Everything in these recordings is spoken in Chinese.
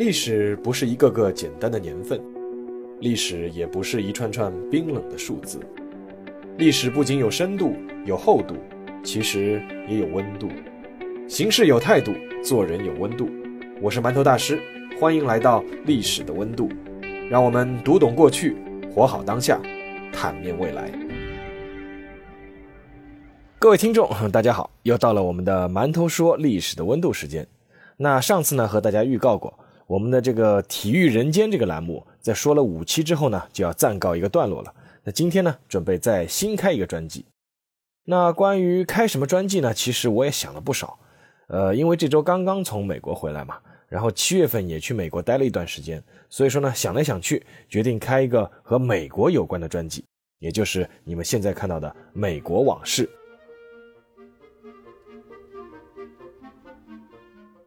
历史不是一个个简单的年份，历史也不是一串串冰冷的数字。历史不仅有深度、有厚度，其实也有温度。行事有态度，做人有温度。我是馒头大师，欢迎来到历史的温度。让我们读懂过去，活好当下，坦面未来。各位听众，大家好，又到了我们的馒头说历史的温度时间。那上次呢，和大家预告过，我们的这个体育人间这个栏目，在说了五期之后呢，就要暂告一个段落了。那今天呢，准备再新开一个专辑。那关于开什么专辑呢？其实我也想了不少。呃，因为这周刚刚从美国回来嘛，然后七月份也去美国待了一段时间，所以说呢，想来想去，决定开一个和美国有关的专辑，也就是你们现在看到的《美国往事》。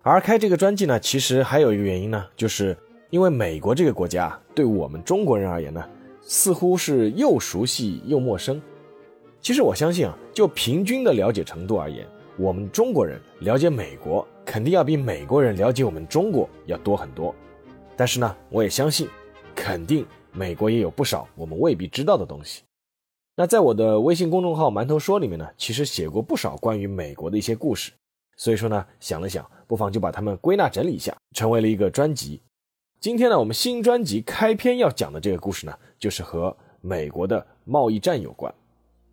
而开这个专辑呢，其实还有一个原因呢，就是因为美国这个国家对我们中国人而言呢，似乎是又熟悉又陌生。其实我相信啊，就平均的了解程度而言，我们中国人了解美国肯定要比美国人了解我们中国要多很多。但是呢，我也相信，肯定美国也有不少我们未必知道的东西。那在我的微信公众号“馒头说”里面呢，其实写过不少关于美国的一些故事。所以说呢，想了想，不妨就把它们归纳整理一下，成为了一个专辑。今天呢，我们新专辑开篇要讲的这个故事呢，就是和美国的贸易战有关。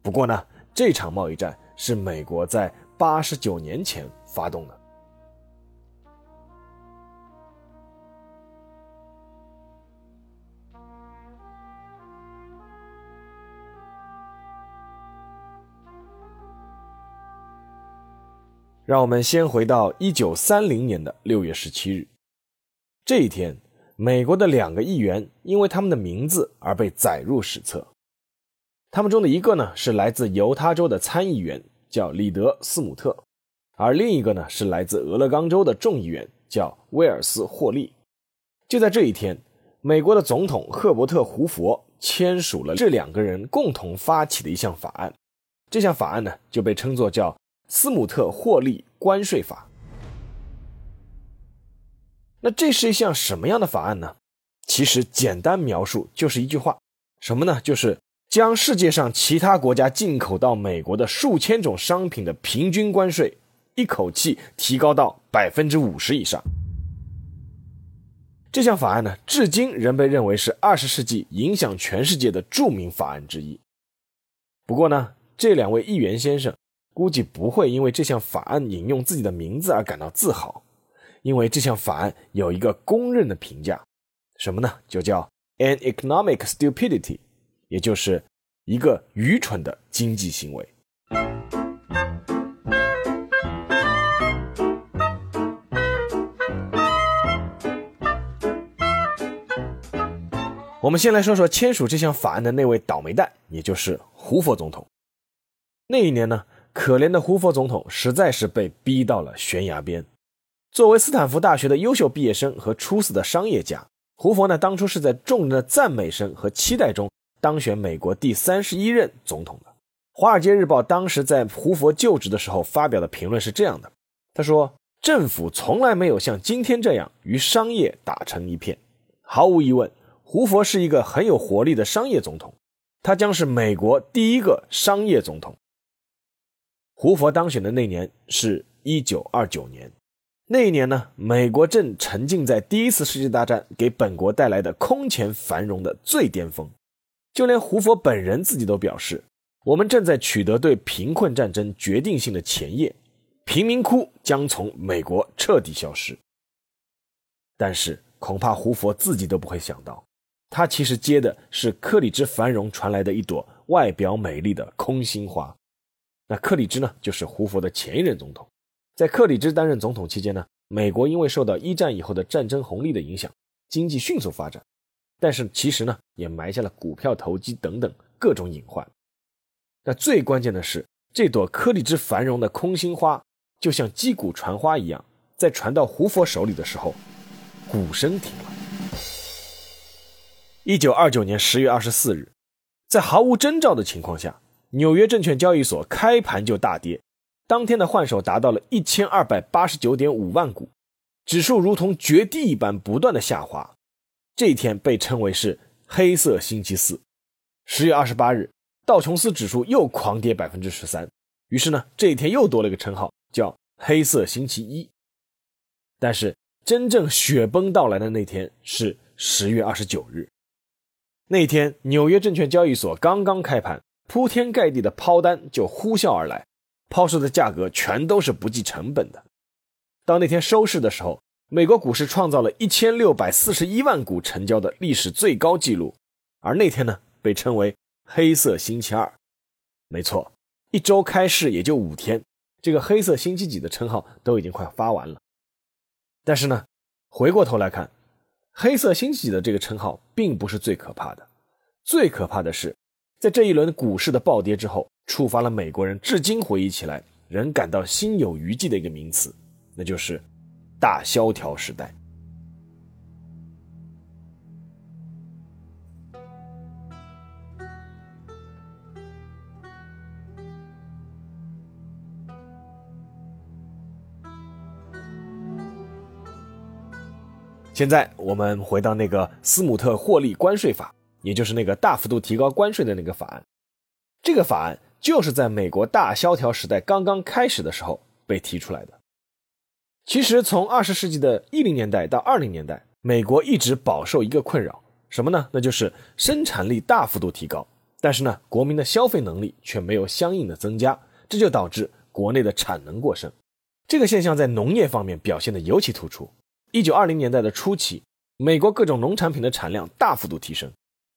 不过呢，这场贸易战是美国在八十九年前发动的。让我们先回到一九三零年的六月十七日，这一天，美国的两个议员因为他们的名字而被载入史册。他们中的一个呢是来自犹他州的参议员，叫里德斯姆特，而另一个呢是来自俄勒冈州的众议员，叫威尔斯霍利。就在这一天，美国的总统赫伯特胡佛签署了这两个人共同发起的一项法案，这项法案呢就被称作叫。斯姆特获利关税法，那这是一项什么样的法案呢？其实简单描述就是一句话，什么呢？就是将世界上其他国家进口到美国的数千种商品的平均关税，一口气提高到百分之五十以上。这项法案呢，至今仍被认为是二十世纪影响全世界的著名法案之一。不过呢，这两位议员先生。估计不会因为这项法案引用自己的名字而感到自豪，因为这项法案有一个公认的评价，什么呢？就叫 an economic stupidity，也就是一个愚蠢的经济行为。我们先来说说签署这项法案的那位倒霉蛋，也就是胡佛总统。那一年呢？可怜的胡佛总统实在是被逼到了悬崖边。作为斯坦福大学的优秀毕业生和出色的商业家，胡佛呢当初是在众人的赞美声和期待中当选美国第三十一任总统的。《华尔街日报》当时在胡佛就职的时候发表的评论是这样的：他说，政府从来没有像今天这样与商业打成一片。毫无疑问，胡佛是一个很有活力的商业总统，他将是美国第一个商业总统。胡佛当选的那年是一九二九年，那一年呢，美国正沉浸在第一次世界大战给本国带来的空前繁荣的最巅峰，就连胡佛本人自己都表示，我们正在取得对贫困战争决定性的前夜，贫民窟将从美国彻底消失。但是恐怕胡佛自己都不会想到，他其实接的是克里兹繁荣传来的一朵外表美丽的空心花。那克里兹呢，就是胡佛的前一任总统。在克里兹担任总统期间呢，美国因为受到一战以后的战争红利的影响，经济迅速发展，但是其实呢，也埋下了股票投机等等各种隐患。那最关键的是，这朵克里兹繁荣的空心花，就像击鼓传花一样，在传到胡佛手里的时候，鼓声停了。一九二九年十月二十四日，在毫无征兆的情况下。纽约证券交易所开盘就大跌，当天的换手达到了一千二百八十九点五万股，指数如同绝地一般不断的下滑。这一天被称为是黑色星期四。十月二十八日，道琼斯指数又狂跌百分之十三，于是呢，这一天又多了一个称号，叫黑色星期一。但是真正雪崩到来的那天是十月二十九日，那天纽约证券交易所刚刚开盘，铺天盖地的抛单就呼啸而来，抛售的价格全都是不计成本的。到那天收市的时候，美国股市创造了一千六百四十一万股成交的历史最高纪录，而那天呢？被称为“黑色星期二”，没错，一周开市也就五天，这个“黑色星期几”的称号都已经快发完了。但是呢，回过头来看，“黑色星期几”的这个称号并不是最可怕的，最可怕的是，在这一轮股市的暴跌之后，触发了美国人至今回忆起来仍感到心有余悸的一个名词，那就是“大萧条时代”。现在我们回到那个斯姆特霍利关税法，也就是那个大幅度提高关税的那个法案。这个法案就是在美国大萧条时代刚刚开始的时候被提出来的。其实从二十世纪的一零年代到二零年代，美国一直饱受一个困扰，什么呢？那就是生产力大幅度提高，但是呢，国民的消费能力却没有相应的增加，这就导致国内的产能过剩。这个现象在农业方面表现得尤其突出。一九二零年代的初期，美国各种农产品的产量大幅度提升，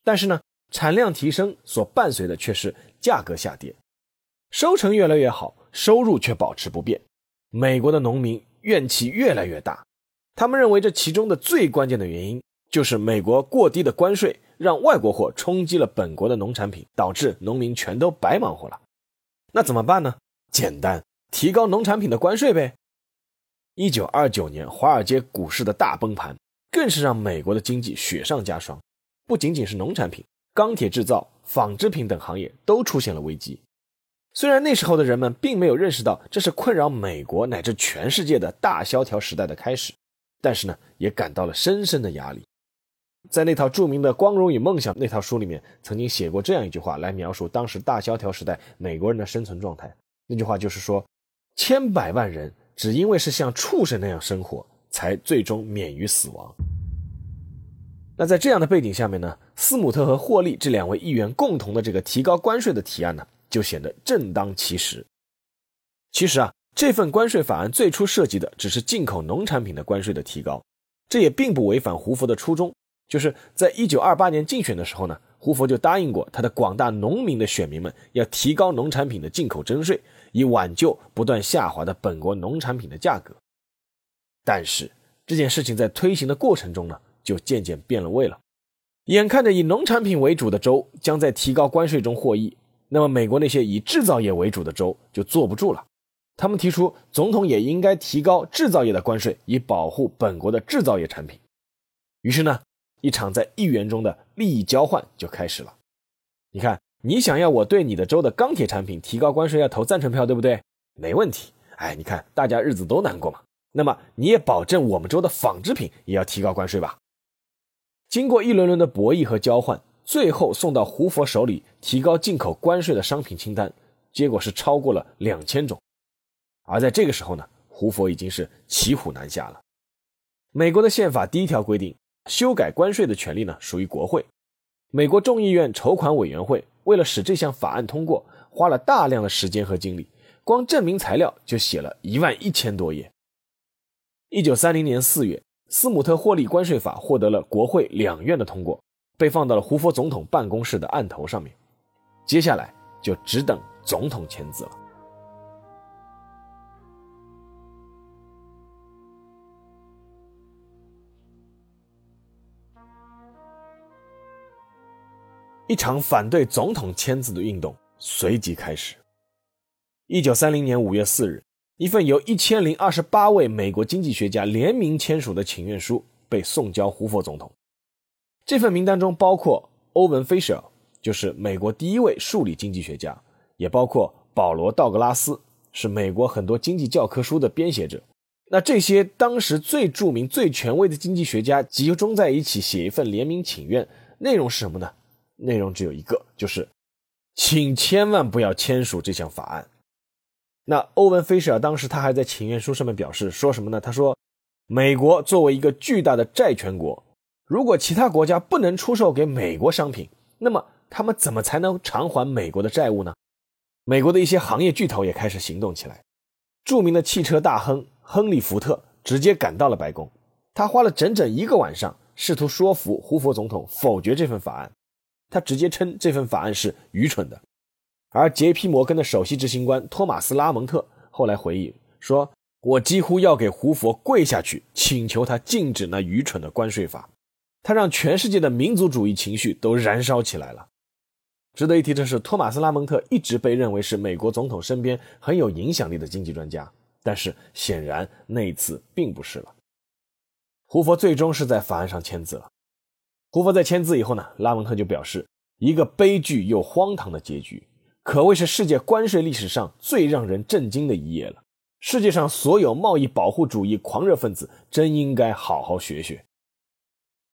但是呢，产量提升所伴随的却是价格下跌，收成越来越好，收入却保持不变。美国的农民怨气越来越大，他们认为这其中的最关键的原因就是美国过低的关税让外国货冲击了本国的农产品，导致农民全都白忙活了。那怎么办呢？简单，提高农产品的关税呗。一九二九年，华尔街股市的大崩盘，更是让美国的经济雪上加霜。不仅仅是农产品，钢铁制造、纺织品等行业都出现了危机。虽然那时候的人们并没有认识到这是困扰美国乃至全世界的大萧条时代的开始，但是呢，也感到了深深的压力。在那套著名的《光荣与梦想》那套书里面，曾经写过这样一句话来描述当时大萧条时代美国人的生存状态。那句话就是说，千百万人。只因为是像畜生那样生活，才最终免于死亡。那在这样的背景下面呢，斯姆特和霍利这两位议员共同的这个提高关税的提案呢，就显得正当其时。其实啊，这份关税法案最初涉及的只是进口农产品的关税的提高，这也并不违反胡佛的初衷。就是在一九二八年竞选的时候呢，胡佛就答应过他的广大农民的选民们，要提高农产品的进口征税。以挽救不断下滑的本国农产品的价格，但是这件事情在推行的过程中呢，就渐渐变了味了。眼看着以农产品为主的州将在提高关税中获益，那么美国那些以制造业为主的州就坐不住了。他们提出，总统也应该提高制造业的关税，以保护本国的制造业产品。于是呢，一场在议员中的利益交换就开始了。你看。你想要我对你的州的钢铁产品提高关税，要投赞成票，对不对？没问题。哎，你看大家日子都难过嘛。那么你也保证我们州的纺织品也要提高关税吧？经过一轮轮的博弈和交换，最后送到胡佛手里提高进口关税的商品清单，结果是超过了两千种。而在这个时候呢，胡佛已经是骑虎难下了。美国的宪法第一条规定，修改关税的权利呢属于国会。美国众议院筹款委员会。为了使这项法案通过，花了大量的时间和精力，光证明材料就写了一万一千多页。一九三零年四月，斯姆特霍利关税法获得了国会两院的通过，被放到了胡佛总统办公室的案头上面。接下来就只等总统签字了。一场反对总统签字的运动随即开始。一九三零年五月四日，一份由一千零二十八位美国经济学家联名签署的请愿书被送交胡佛总统。这份名单中包括欧文·菲舍尔，就是美国第一位数理经济学家，也包括保罗·道格拉斯，是美国很多经济教科书的编写者。那这些当时最著名、最权威的经济学家集中在一起写一份联名请愿，内容是什么呢？内容只有一个，就是请千万不要签署这项法案。那欧文·菲舍尔当时他还在请愿书上面表示说什么呢？他说：“美国作为一个巨大的债权国，如果其他国家不能出售给美国商品，那么他们怎么才能偿还美国的债务呢？”美国的一些行业巨头也开始行动起来。著名的汽车大亨亨利·福特直接赶到了白宫，他花了整整一个晚上，试图说服胡佛总统否决这份法案。他直接称这份法案是愚蠢的。而杰皮摩根的首席执行官托马斯拉蒙特后来回忆说：“我几乎要给胡佛跪下去，请求他禁止那愚蠢的关税法。他让全世界的民族主义情绪都燃烧起来了。”值得一提的是，托马斯拉蒙特一直被认为是美国总统身边很有影响力的经济专家，但是显然那一次并不是了。胡佛最终是在法案上签字了。胡佛在签字以后呢，拉蒙特就表示：“一个悲剧又荒唐的结局。”可谓是世界关税历史上最让人震惊的一页了。世界上所有贸易保护主义狂热分子真应该好好学学。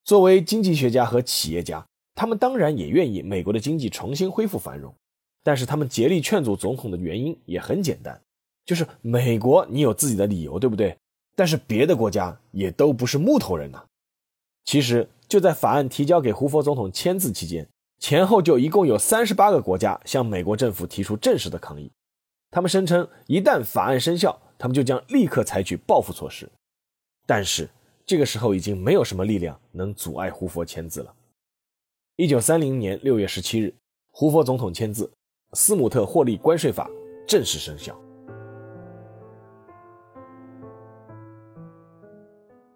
作为经济学家和企业家，他们当然也愿意美国的经济重新恢复繁荣，但是他们竭力劝阻总统的原因也很简单，就是美国你有自己的理由，对不对？但是别的国家也都不是木头人呐。其实就在法案提交给胡佛总统签字期间。前后就一共有三十八个国家向美国政府提出正式的抗议，他们声称一旦法案生效，他们就将立刻采取报复措施。但是这个时候已经没有什么力量能阻碍胡佛签字了。一九三零年六月十七日，胡佛总统签字，斯姆特霍利关税法正式生效。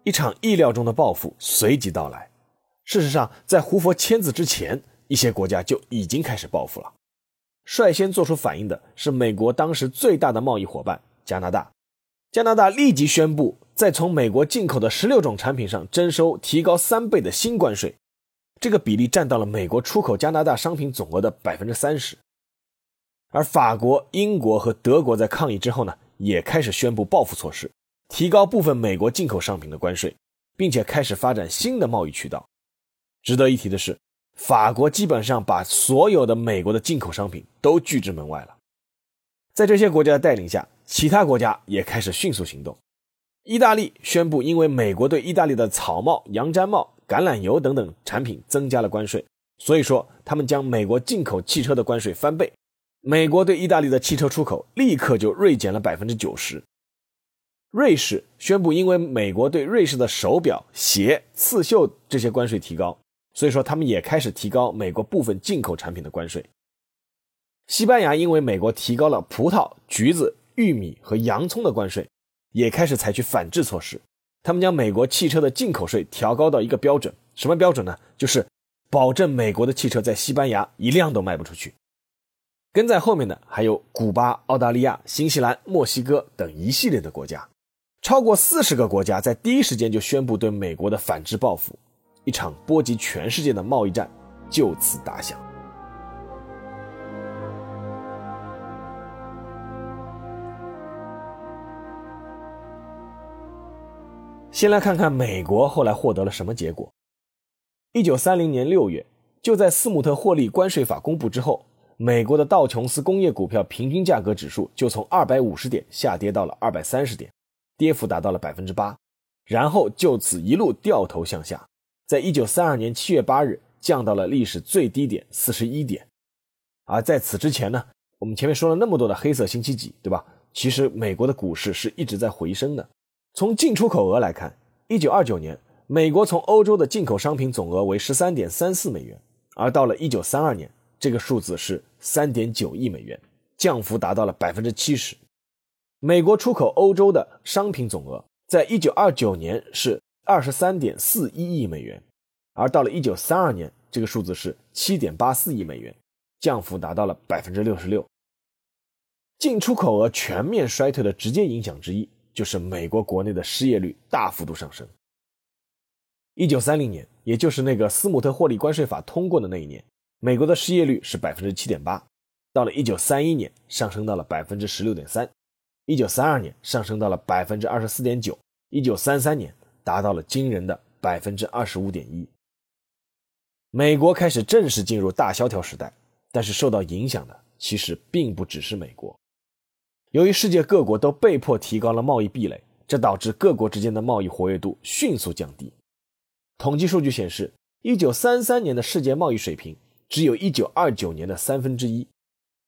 一场意料中的报复随即到来。事实上，在胡佛签字之前，一些国家就已经开始报复了。率先做出反应的是美国当时最大的贸易伙伴加拿大。加拿大立即宣布，在从美国进口的十六种产品上征收提高三倍的新关税，这个比例占到了美国出口加拿大商品总额的百分之三十。而法国、英国和德国在抗议之后呢，也开始宣布报复措施，提高部分美国进口商品的关税，并且开始发展新的贸易渠道。值得一提的是。法国基本上把所有的美国的进口商品都拒之门外了。在这些国家的带领下，其他国家也开始迅速行动。意大利宣布，因为美国对意大利的草帽、羊毡帽、橄榄油等等产品增加了关税，所以说他们将美国进口汽车的关税翻倍。美国对意大利的汽车出口立刻就锐减了百分之九十。瑞士宣布，因为美国对瑞士的手表、鞋、刺绣这些关税提高。所以说，他们也开始提高美国部分进口产品的关税。西班牙因为美国提高了葡萄、橘子、玉米和洋葱的关税，也开始采取反制措施。他们将美国汽车的进口税调高到一个标准，什么标准呢？就是保证美国的汽车在西班牙一辆都卖不出去。跟在后面的还有古巴、澳大利亚、新西兰、墨西哥等一系列的国家，超过四十个国家在第一时间就宣布对美国的反制报复。一场波及全世界的贸易战就此打响。先来看看美国后来获得了什么结果。一九三零年六月，就在斯姆特霍利关税法公布之后，美国的道琼斯工业股票平均价格指数就从二百五十点下跌到了二百三十点，跌幅达到了百分之八，然后就此一路掉头向下。在一九三二年七月八日降到了历史最低点四十一点，而在此之前呢，我们前面说了那么多的黑色星期几，对吧？其实美国的股市是一直在回升的。从进出口额来看，一九二九年美国从欧洲的进口商品总额为十三点三四美元，而到了一九三二年，这个数字是三点九亿美元，降幅达到了百分之七十。美国出口欧洲的商品总额在一九二九年是。二十三点四一亿美元，而到了一九三二年，这个数字是七点八四亿美元，降幅达到了百分之六十六。进出口额全面衰退的直接影响之一，就是美国国内的失业率大幅度上升。一九三零年，也就是那个斯姆特霍利关税法通过的那一年，美国的失业率是百分之七点八，到了一九三一年，上升到了百分之十六点三，一九三二年上升到了百分之二十四点九，一九三三年达到了惊人的百分之二十五点一。美国开始正式进入大萧条时代，但是受到影响的其实并不只是美国。由于世界各国都被迫提高了贸易壁垒，这导致各国之间的贸易活跃度迅速降低。统计数据显示，一九三三年的世界贸易水平只有一九二九年的三分之一。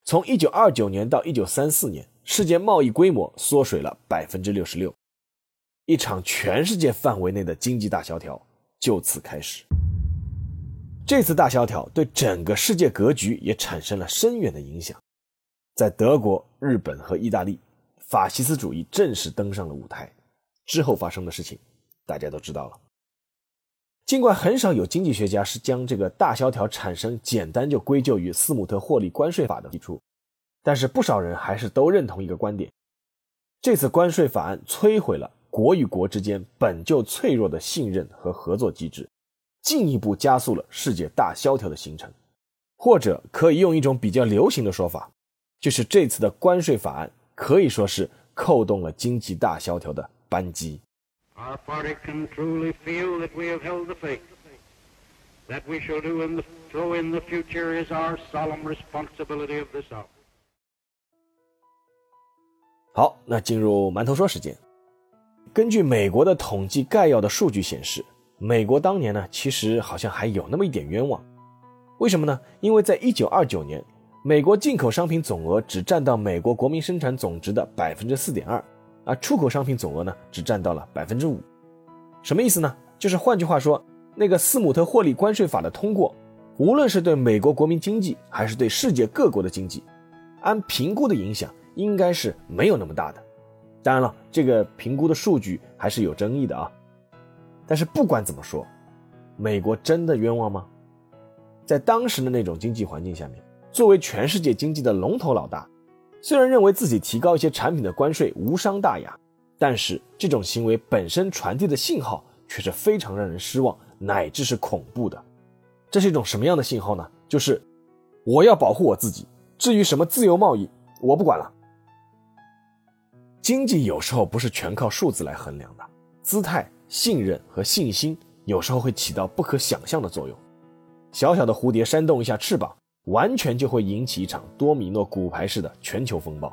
从一九二九年到一九三四年，世界贸易规模缩水了百分之六十六，一场全世界范围内的经济大萧条就此开始。这次大萧条对整个世界格局也产生了深远的影响。在德国、日本和意大利，法西斯主义正式登上了舞台。之后发生的事情，大家都知道了。尽管很少有经济学家是将这个大萧条产生简单就归咎于斯姆特霍利关税法的提出，但是不少人还是都认同一个观点：这次关税法案摧毁了国与国之间本就脆弱的信任和合作机制，进一步加速了世界大萧条的形成。或者可以用一种比较流行的说法，就是这次的关税法案可以说是扣动了经济大萧条的扳机。Our party can truly feel that we have held the faith. That we shall do in the, so in the future is our solemn responsibility of this hour. 好，那进入馒头说时间。根据美国的统计概要的数据显示，美国当年呢，其实好像还有那么一点冤枉。为什么呢？因为在一九二九年，美国进口商品总额只占到美国国民生产总值的百分之四点二。而出口商品总额呢，只占到了百分之五，什么意思呢？就是换句话说，那个斯姆特霍利关税法的通过，无论是对美国国民经济，还是对世界各国的经济，按评估的影响应该是没有那么大的。当然了，这个评估的数据还是有争议的啊。但是不管怎么说，美国真的冤枉吗？在当时的那种经济环境下面，作为全世界经济的龙头老大。虽然认为自己提高一些产品的关税无伤大雅，但是这种行为本身传递的信号却是非常让人失望，乃至是恐怖的。这是一种什么样的信号呢？就是我要保护我自己，至于什么自由贸易，我不管了。经济有时候不是全靠数字来衡量的，姿态、信任和信心有时候会起到不可想象的作用。小小的蝴蝶扇动一下翅膀。完全就会引起一场多米诺骨牌式的全球风暴。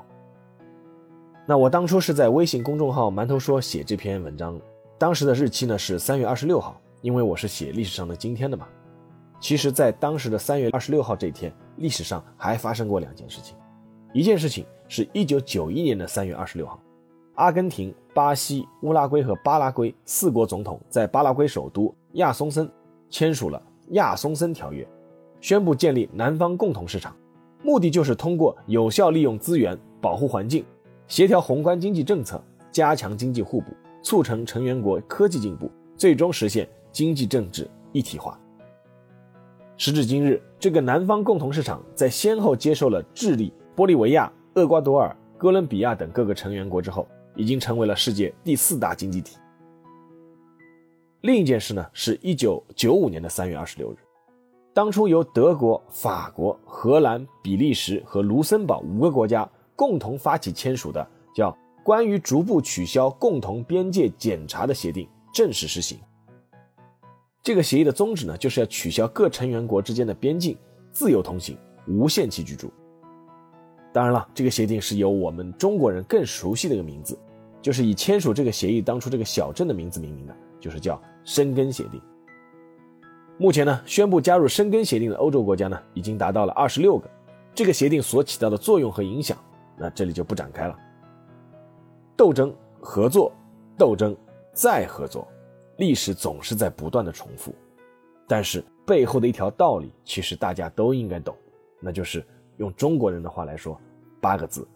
那我当初是在微信公众号“馒头说”写这篇文章，当时的日期呢是三月二十六号，因为我是写历史上的今天的嘛。其实，在当时的三月二十六号这一天，历史上还发生过两件事情。一件事情是一九九一年的三月二十六号，阿根廷、巴西、乌拉圭和巴拉圭四国总统在巴拉圭首都亚松森签署了《亚松森条约》。宣布建立南方共同市场，目的就是通过有效利用资源、保护环境、协调宏观经济政策、加强经济互补、促成成员国科技进步，最终实现经济政治一体化。时至今日，这个南方共同市场在先后接受了智利、玻利维亚、厄瓜多尔、哥伦比亚等各个成员国之后，已经成为了世界第四大经济体。另一件事呢，是一九九五年的三月二十六日。当初由德国、法国、荷兰、比利时和卢森堡五个国家共同发起签署的叫《关于逐步取消共同边界检查的协定》正式实行。这个协议的宗旨呢，就是要取消各成员国之间的边境，自由通行，无限期居住。当然了，这个协定是由我们中国人更熟悉的一个名字，就是以签署这个协议当初这个小镇的名字命名的，就是叫申根协定。目前呢，宣布加入申根协定的欧洲国家呢，已经达到了二十六个。这个协定所起到的作用和影响，那这里就不展开了。斗争、合作、斗争再合作，历史总是在不断的重复。但是背后的一条道理，其实大家都应该懂，那就是用中国人的话来说，八个字：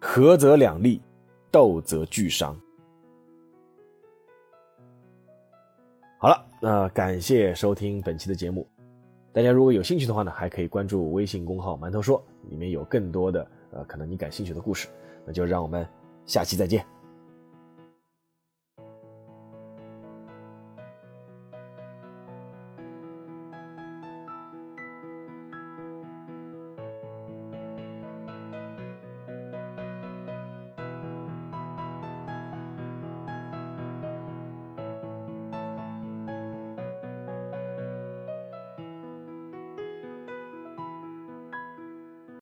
合则两利，斗则俱伤。好了。那感谢收听本期的节目，大家如果有兴趣的话呢，还可以关注微信公号“馒头说”，里面有更多的呃可能你感兴趣的故事。那就让我们下期再见。